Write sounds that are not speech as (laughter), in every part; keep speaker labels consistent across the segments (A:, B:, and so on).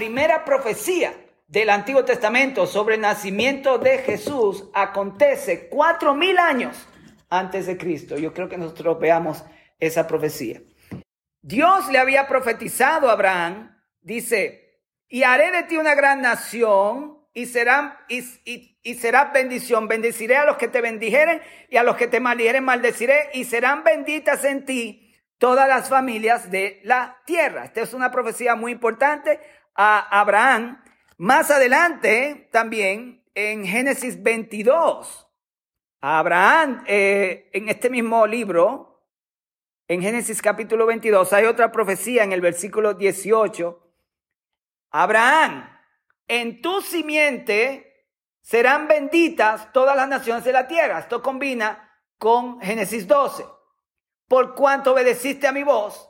A: primera profecía del Antiguo Testamento sobre el nacimiento de Jesús acontece cuatro mil años antes de Cristo. Yo creo que nosotros veamos esa profecía. Dios le había profetizado a Abraham, dice, y haré de ti una gran nación y serán y, y, será bendición. Bendeciré a los que te bendijeren y a los que te maldijeren maldeciré y serán benditas en ti todas las familias de la tierra. Esta es una profecía muy importante Abraham. Más adelante también en Génesis 22, Abraham eh, en este mismo libro, en Génesis capítulo 22, hay otra profecía en el versículo 18. Abraham, en tu simiente serán benditas todas las naciones de la tierra. Esto combina con Génesis 12. Por cuanto obedeciste a mi voz,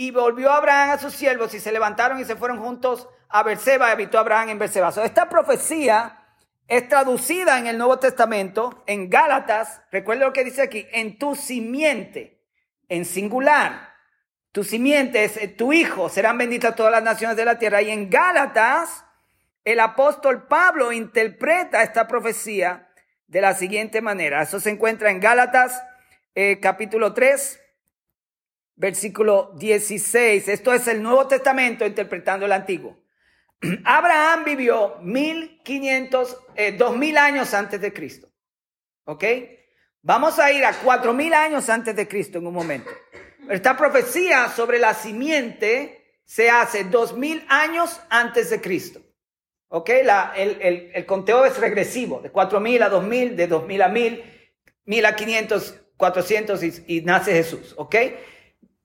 A: y volvió Abraham a sus siervos y se levantaron y se fueron juntos a Berseba habitó Abraham en Berseba. esta profecía es traducida en el Nuevo Testamento, en Gálatas, recuerda lo que dice aquí, en tu simiente, en singular. Tu simiente es eh, tu hijo, serán benditas todas las naciones de la tierra. Y en Gálatas, el apóstol Pablo interpreta esta profecía de la siguiente manera. Eso se encuentra en Gálatas eh, capítulo 3, versículo 16. Esto es el Nuevo Testamento interpretando el Antiguo. (clears throat) Abraham vivió 1500, eh, 2000 años antes de Cristo. ¿Ok? Vamos a ir a 4000 años antes de Cristo en un momento. Esta profecía sobre la simiente se hace 2000 años antes de Cristo. ¿Ok? La, el, el, el, conteo es regresivo, de 4000 a 2000, de 2000 a 1000, 1000 a 500, 400 y, y nace Jesús. ¿Ok?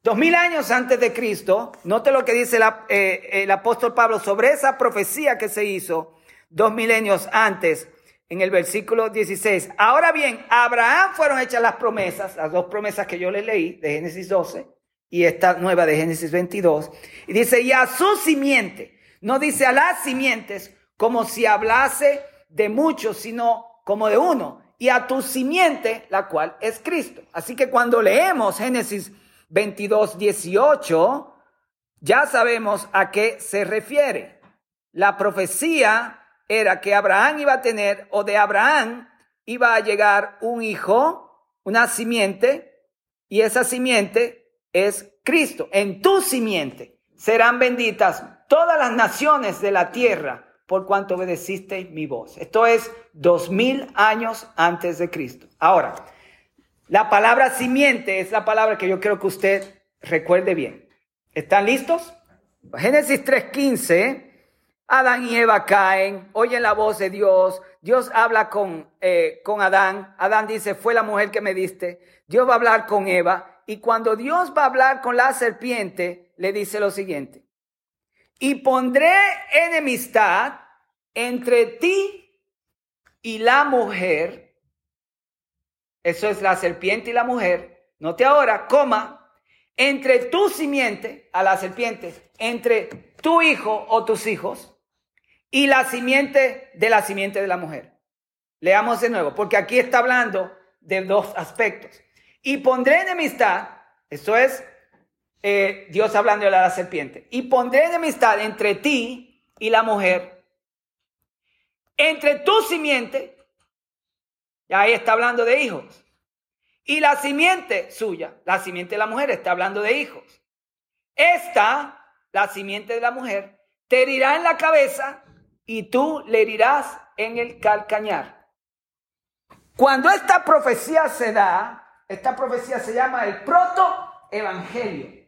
A: Dos mil años antes de Cristo, note lo que dice eh, el apóstol Pablo sobre esa profecía que se hizo dos milenios antes, en el versículo 16. Ahora bien, a Abraham fueron hechas las promesas, las dos promesas que yo le leí de Génesis 12 y esta nueva de Génesis 22. Y dice, y a su simiente, no dice a las simientes como si hablase de muchos, sino como de uno. Y a tu simiente, la cual es Cristo. Así que cuando leemos Génesis 22, 18, ya sabemos a qué se refiere. La profecía era que Abraham iba a tener, o de Abraham iba a llegar un hijo, una simiente, y esa simiente es Cristo. En tu simiente serán benditas todas las naciones de la tierra por cuanto obedeciste mi voz. Esto es dos mil años antes de Cristo. Ahora, la palabra simiente es la palabra que yo quiero que usted recuerde bien. ¿Están listos? Génesis 3.15, Adán y Eva caen, oyen la voz de Dios, Dios habla con, eh, con Adán, Adán dice, fue la mujer que me diste, Dios va a hablar con Eva, y cuando Dios va a hablar con la serpiente, le dice lo siguiente, y pondré enemistad entre ti y la mujer, eso es la serpiente y la mujer, note ahora, coma, entre tu simiente, a la serpiente, entre tu hijo o tus hijos y la simiente de la simiente de la mujer. Leamos de nuevo, porque aquí está hablando de dos aspectos. Y pondré enemistad, esto es eh, Dios hablando de la serpiente, y pondré enemistad entre ti y la mujer, entre tu simiente ahí está hablando de hijos. Y la simiente suya, la simiente de la mujer, está hablando de hijos. Esta, la simiente de la mujer, te herirá en la cabeza y tú le herirás en el calcañar. Cuando esta profecía se da, esta profecía se llama el proto-evangelio.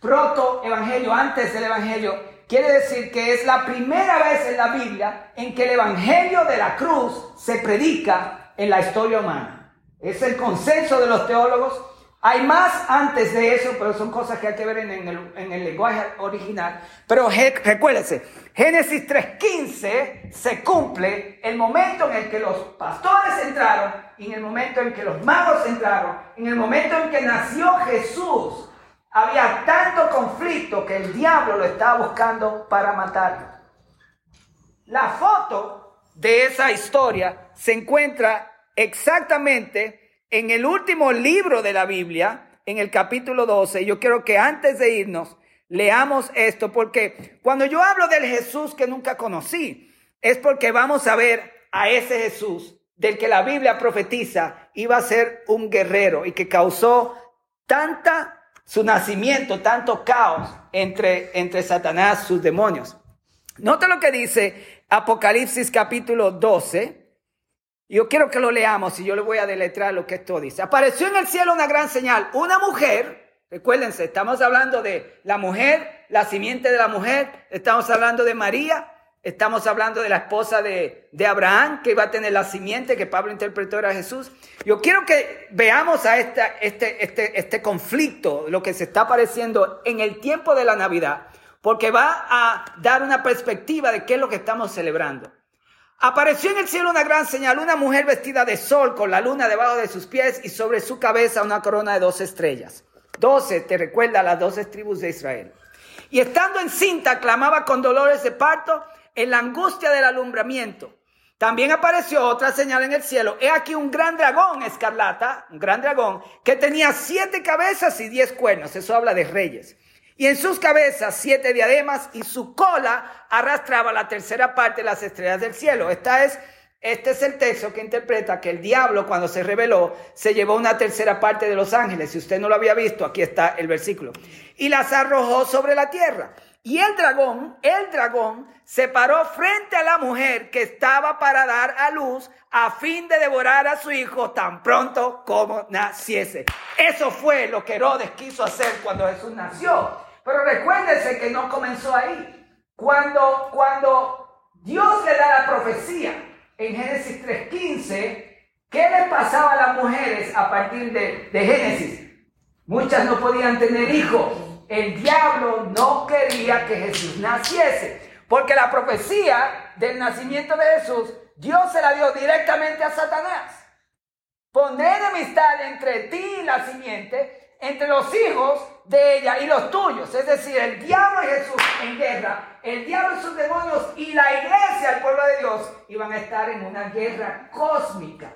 A: Proto-evangelio, antes del evangelio, quiere decir que es la primera vez en la Biblia en que el evangelio de la cruz se predica en la historia humana. Es el consenso de los teólogos. Hay más antes de eso, pero son cosas que hay que ver en, el, lenguaje original. Pero recuérdense, Génesis 3.15 se cumple el momento en el que los pastores entraron, y en el momento en que los magos entraron, en el momento en que nació Jesús. Había tanto conflicto que el diablo lo estaba buscando para matar. La foto de esa historia se encuentra exactamente en el último libro de la Biblia, en el capítulo 12. Yo quiero que antes de irnos Leamos esto porque cuando yo hablo del Jesús que nunca conocí, es porque vamos a ver a ese Jesús del que la Biblia profetiza iba a ser un guerrero y que causó tanta su nacimiento, tanto caos entre, entre Satanás, sus demonios. Nota lo que dice Apocalipsis capítulo 12. Yo quiero que lo leamos y yo le voy a deletrar lo que esto dice. Apareció en el cielo una gran señal, una mujer, recuérdense, estamos hablando de la mujer, la simiente de la mujer, estamos hablando de María, Estamos hablando de la esposa de, Abraham, que iba a tener la simiente que Pablo interpretó era Jesús. Yo quiero que veamos a este, este, este conflicto, lo que se está apareciendo en el tiempo de la Navidad, porque va a dar una perspectiva de qué es lo que estamos celebrando. Apareció en el cielo una gran señal, una mujer vestida de sol con la luna debajo de sus pies y sobre su cabeza una corona de dos estrellas. Doce, te recuerda las doce tribus de Israel. Y estando encinta, clamaba con dolores de parto en la angustia del alumbramiento. También apareció otra señal en el cielo. He aquí un gran dragón escarlata, un gran dragón, que tenía siete cabezas y diez cuernos. Eso habla de reyes. Y en sus cabezas siete diademas y su cola arrastraba la tercera parte de las estrellas del cielo. Esta es, este es el texto que interpreta que el diablo cuando se reveló se llevó una tercera parte de los ángeles. Si usted no lo había visto, aquí está el versículo. Y las arrojó sobre la tierra. Y el dragón, el dragón, se paró frente a la mujer que estaba para dar a luz a fin de devorar a su hijo tan pronto como naciese. Eso fue lo que Herodes quiso hacer cuando Jesús nació. Pero recuérdense que no comenzó ahí. Cuando, cuando Dios le da la profecía en Génesis 3.15, ¿qué le pasaba a las mujeres a partir de Génesis? Muchas no podían tener hijos el diablo no quería que Jesús naciese. Porque la profecía del nacimiento de Jesús, Dios se la dio directamente a Satanás. Poner amistad entre ti y la simiente, entre los hijos de ella y los tuyos. Es decir, el diablo y Jesús en guerra, el diablo y sus demonios y la iglesia, el pueblo de Dios, iban a estar en una guerra cósmica.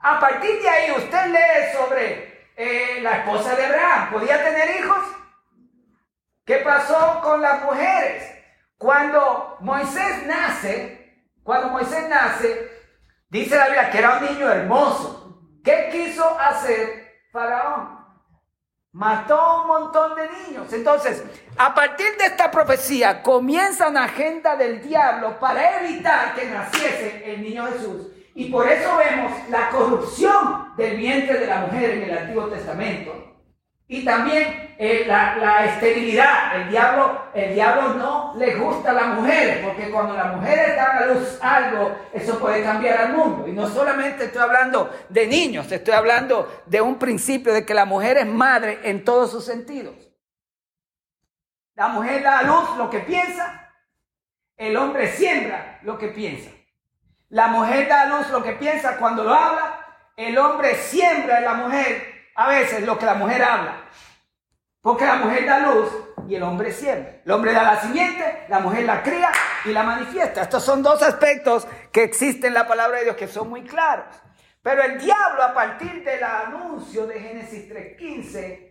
A: A partir de ahí usted lee sobre eh, la esposa de Abraham, ¿podía tener hijos? ¿Qué pasó con las mujeres? Cuando Moisés nace, cuando Moisés nace, dice la Biblia que era un niño hermoso. ¿Qué quiso hacer Faraón? Mató un montón de niños. Entonces, a partir de esta profecía comienza una agenda del diablo para evitar que naciese el niño Jesús y por eso vemos la corrupción del vientre de la mujer en el Antiguo Testamento. Y también eh, la, esterilidad. El diablo, el diablo no le gusta a las mujeres, porque cuando las mujeres dan a luz algo, eso puede cambiar al mundo. Y no solamente estoy hablando de niños, estoy hablando de un principio de que la mujer es madre en todos sus sentidos. La mujer da a luz lo que piensa, el hombre siembra lo que piensa. La mujer da a luz lo que piensa cuando lo habla. El hombre siembra en la mujer a veces lo que la mujer habla. Porque la mujer da luz y el hombre siembra. El hombre da la simiente, la mujer la cría y la manifiesta. Estos son dos aspectos que existen en la palabra de Dios que son muy claros. Pero el diablo a partir del anuncio de Génesis 3.15,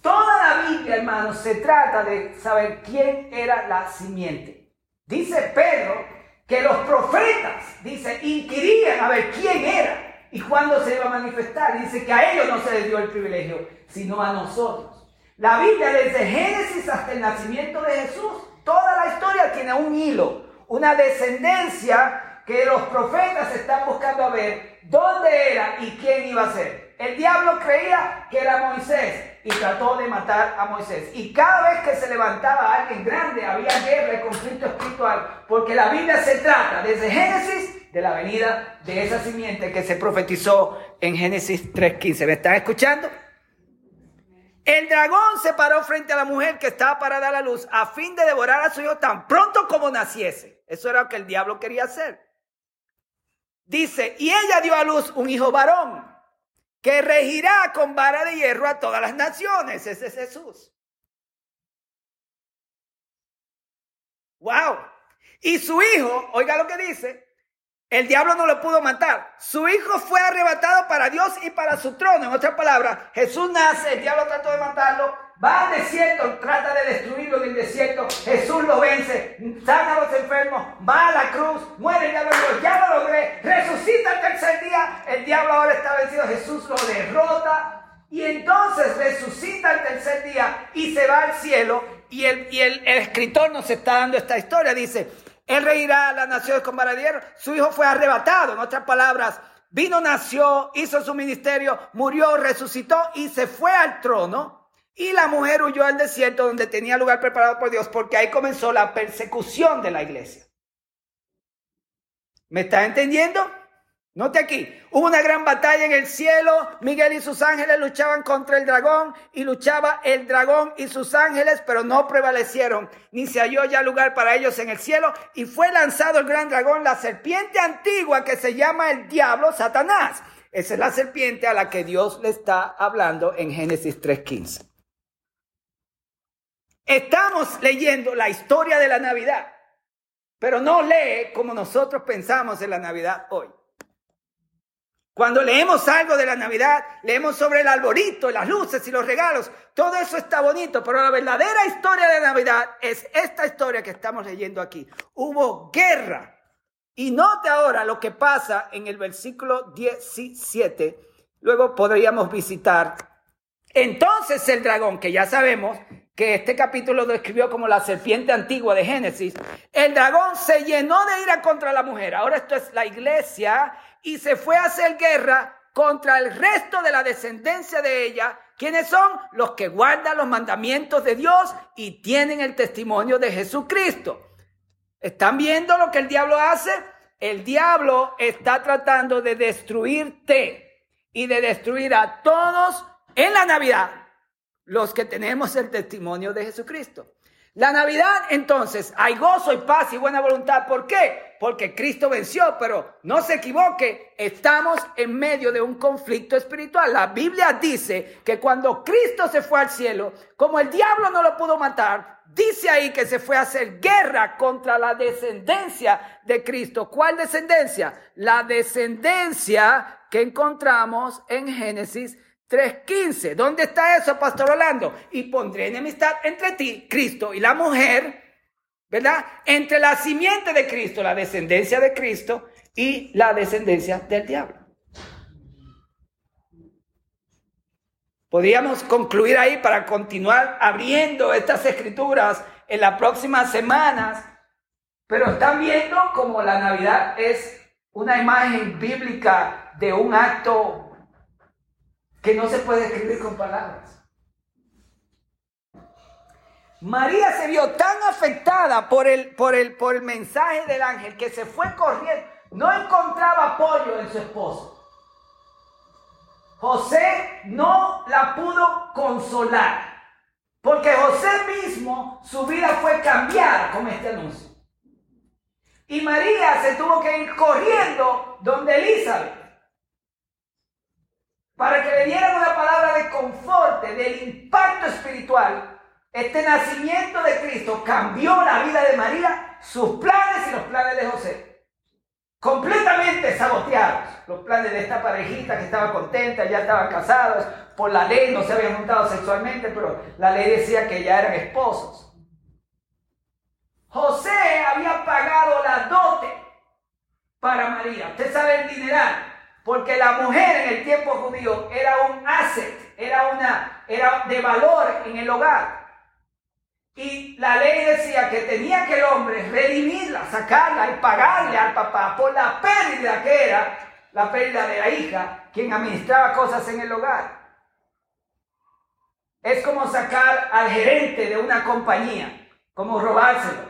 A: toda la Biblia, hermanos, se trata de saber quién era la simiente. Dice Pedro que los profetas, dice, inquirían a ver quién era y cuándo se iba a manifestar. Dice que a ellos no se les dio el privilegio, sino a nosotros. La Biblia, desde Génesis hasta el nacimiento de Jesús, toda la historia tiene un hilo, una descendencia que los profetas están buscando a ver dónde era y quién iba a ser. El diablo creía que era Moisés, y trató de matar a Moisés. Y cada vez que se levantaba alguien grande, había guerra y conflicto espiritual, porque la Biblia se trata desde Génesis de la venida de esa simiente que se profetizó en Génesis 3.15. ¿Me están escuchando? El dragón se paró frente a la mujer que estaba para dar la luz a fin de devorar a su hijo tan pronto como naciese. Eso era lo que el diablo quería hacer. Dice, y ella dio a luz un hijo varón que regirá con vara de hierro a todas las naciones. Ese es Jesús. Wow. Y su hijo, oiga lo que dice, el diablo no lo pudo matar. Su hijo fue arrebatado para Dios y para su trono. En otras palabras, Jesús nace, el diablo trató de matarlo, va al desierto, trata de destruirlo en el desierto, Jesús lo vence, sana a los enfermos, va a la cruz, muere, ya lo, ya lo logré, resucita el tercer día, el diablo ahora está vencido, Jesús lo derrota, y entonces resucita el tercer día y se va al cielo. Y el, y el, escritor nos está dando esta historia. Dice, él reirá a las naciones con varadero. Su hijo fue arrebatado. En otras palabras, vino, nació, hizo su ministerio, murió, resucitó y se fue al trono. Y la mujer huyó al desierto donde tenía lugar preparado por Dios porque ahí comenzó la persecución de la iglesia. ¿Me está entendiendo? Note aquí, hubo una gran batalla en el cielo, Miguel y sus ángeles luchaban contra el dragón y luchaba el dragón y sus ángeles, pero no prevalecieron, ni se halló ya lugar para ellos en el cielo y fue lanzado el gran dragón, la serpiente antigua que se llama el diablo, Satanás. Esa es la serpiente a la que Dios le está hablando en Génesis 3.15. Estamos leyendo la historia de la Navidad, pero no lee como nosotros pensamos en la Navidad hoy. Cuando leemos algo de la Navidad, leemos sobre el arbolito, las luces y los regalos. Todo eso está bonito, pero la verdadera historia de Navidad es esta historia que estamos leyendo aquí. Hubo guerra. Y note ahora lo que pasa en el versículo 17. Luego podríamos visitar. Entonces el dragón, que ya sabemos que este capítulo lo describió como la serpiente antigua de Génesis, el dragón se llenó de ira contra la mujer. Ahora esto es la iglesia y se fue a hacer guerra contra el resto de la descendencia de ella, quienes son los que guardan los mandamientos de Dios y tienen el testimonio de Jesucristo. ¿Están viendo lo que el diablo hace? El diablo está tratando de destruirte y de destruir a todos en la Navidad, los que tenemos el testimonio de Jesucristo. La Navidad, entonces, hay gozo y paz y buena voluntad. ¿Por qué? Porque Cristo venció, pero no se equivoque, estamos en medio de un conflicto espiritual. La Biblia dice que cuando Cristo se fue al cielo, como el diablo no lo pudo matar, dice ahí que se fue a hacer guerra contra la descendencia de Cristo. ¿Cuál descendencia? La descendencia que encontramos en Génesis 3.15. ¿Dónde está eso, Pastor Orlando? Y pondré enemistad entre ti, Cristo, y la mujer, ¿verdad? Entre la simiente de Cristo, la descendencia de Cristo, y la descendencia del diablo. Podríamos concluir ahí para continuar abriendo estas escrituras en las próximas semanas, pero están viendo como la Navidad es una imagen bíblica de un acto que no se puede escribir con palabras. María se vio tan afectada por el, por, el, por el mensaje del ángel que se fue corriendo. No encontraba apoyo en su esposo. José no la pudo consolar. Porque José mismo, su vida fue cambiada con este anuncio. Y María se tuvo que ir corriendo donde Elizabeth para que le dieran una palabra de confort, del impacto espiritual, este nacimiento de Cristo cambió la vida de María, sus planes y los planes de José. Completamente saboteados. Los planes de esta parejita que estaba contenta, ya estaban casados, por la ley no se habían juntado sexualmente, pero la ley decía que ya eran esposos. José había pagado la dote para María. Usted sabe el dineral porque la mujer en el tiempo judío era un asset, era, una, era de valor en el hogar. Y la ley decía que tenía que el hombre redimirla, sacarla y pagarle al papá por la pérdida que era la pérdida de la hija, quien administraba cosas en el hogar. Es como sacar al gerente de una compañía, como robárselo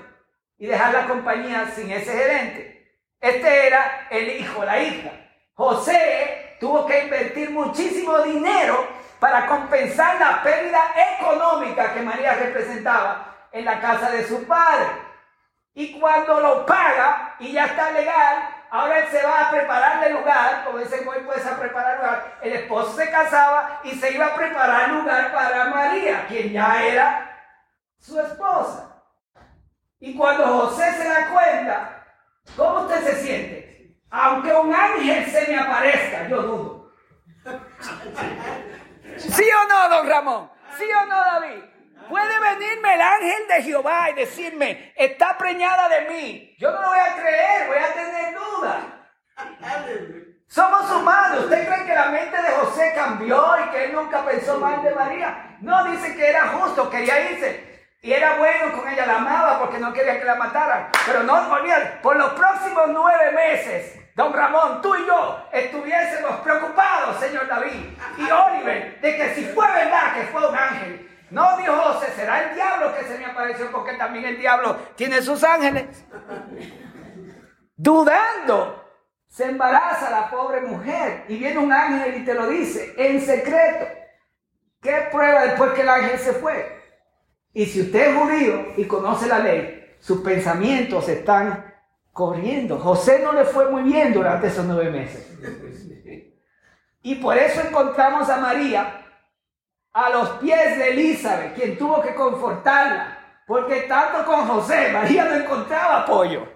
A: y dejar la compañía sin ese gerente. Este era el hijo, la hija. José tuvo que invertir muchísimo dinero para compensar la pérdida económica que María representaba en la casa de su padre. Y cuando lo paga y ya está legal, ahora él se va a preparar el lugar, como dice hoy puedes a preparar lugar. El esposo se casaba y se iba a preparar lugar para María, quien ya era su esposa. Y cuando José se da cuenta, ¿cómo usted se siente? Aunque un ángel se me aparezca, yo dudo. ¿Sí o no, don Ramón? ¿Sí o no, David? Puede venirme el ángel de Jehová y decirme, está preñada de mí. Yo no lo voy a creer, voy a tener duda. Somos humanos. ¿Usted cree que la mente de José cambió y que él nunca pensó mal de María? No, dice que era justo, quería irse. Y era bueno con ella, la amaba porque no quería que la mataran. Pero no olviden, por los próximos nueve meses, don Ramón, tú y yo estuviésemos preocupados, señor David y Oliver, de que si fue verdad que fue un ángel. No dijo José, será el diablo que se me apareció porque también el diablo tiene sus ángeles. Dudando, se embaraza la pobre mujer y viene un ángel y te lo dice en secreto. ¿Qué prueba después que el ángel se fue? Y si usted es judío y conoce la ley, sus pensamientos están corriendo. José no le fue muy bien durante esos nueve meses. Y por eso encontramos a María a los pies de Elizabeth, quien tuvo que confortarla. Porque tanto con José, María no encontraba apoyo.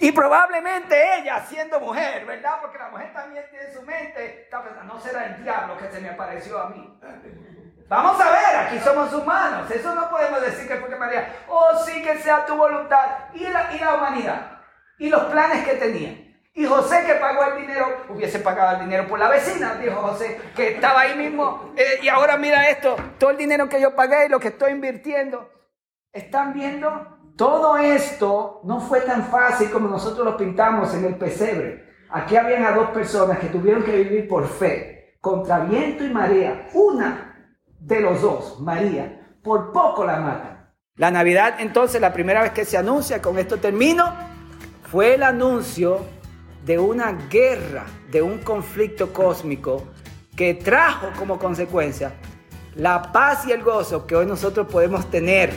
A: Y probablemente ella, siendo mujer, ¿verdad? Porque la mujer también tiene su mente, no será el diablo que se me apareció a mí. Vamos a ver, aquí somos humanos. Eso no podemos decir que porque María, oh sí que sea tu voluntad. Y la, y la humanidad. Y los planes que tenía. Y José que pagó el dinero, hubiese pagado el dinero por la vecina, dijo José, que estaba ahí mismo. Eh, y ahora mira esto, todo el dinero que yo pagué y lo que estoy invirtiendo. ¿Están viendo? Todo esto no fue tan fácil como nosotros lo pintamos en el pesebre. Aquí habían a dos personas que tuvieron que vivir por fe, contra viento y marea. Una de los dos, María, por poco la matan. La Navidad, entonces, la primera vez que se anuncia, con esto termino, fue el anuncio de una guerra, de un conflicto cósmico que trajo como consecuencia la paz y el gozo que hoy nosotros podemos tener.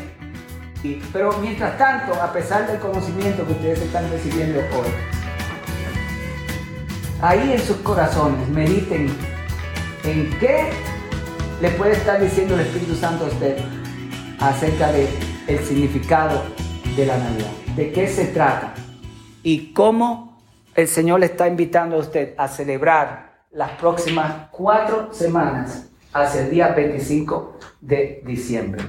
A: Pero mientras tanto, a pesar del conocimiento que ustedes están recibiendo hoy, ahí en sus corazones mediten en qué le puede estar diciendo el Espíritu Santo a usted acerca de el significado de la Navidad, de qué se trata y cómo el Señor le está invitando a usted a celebrar las próximas cuatro semanas hacia el día 25 de diciembre.